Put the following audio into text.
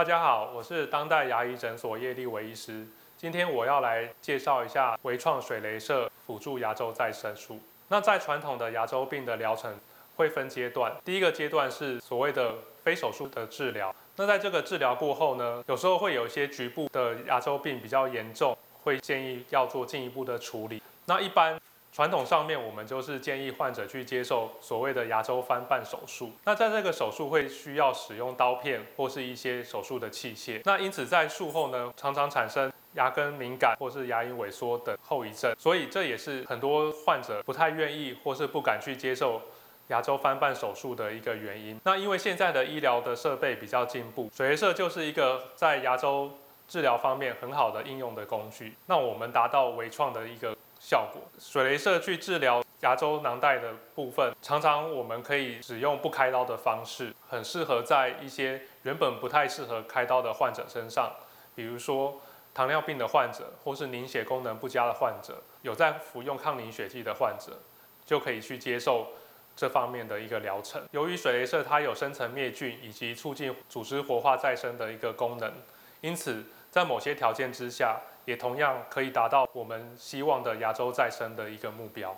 大家好，我是当代牙医诊所叶立维医师。今天我要来介绍一下微创水雷射辅助牙周再生术。那在传统的牙周病的疗程会分阶段，第一个阶段是所谓的非手术的治疗。那在这个治疗过后呢，有时候会有一些局部的牙周病比较严重，会建议要做进一步的处理。那一般传统上面，我们就是建议患者去接受所谓的牙周翻瓣手术。那在这个手术会需要使用刀片或是一些手术的器械。那因此在术后呢，常常产生牙根敏感或是牙龈萎缩等后遗症。所以这也是很多患者不太愿意或是不敢去接受牙周翻瓣手术的一个原因。那因为现在的医疗的设备比较进步，水雷射就是一个在牙周治疗方面很好的应用的工具。那我们达到微创的一个。效果，水雷射去治疗牙周囊袋的部分，常常我们可以使用不开刀的方式，很适合在一些原本不太适合开刀的患者身上，比如说糖尿病的患者，或是凝血功能不佳的患者，有在服用抗凝血剂的患者，就可以去接受这方面的一个疗程。由于水雷射它有深层灭菌以及促进组织活化再生的一个功能，因此在某些条件之下。也同样可以达到我们希望的牙周再生的一个目标。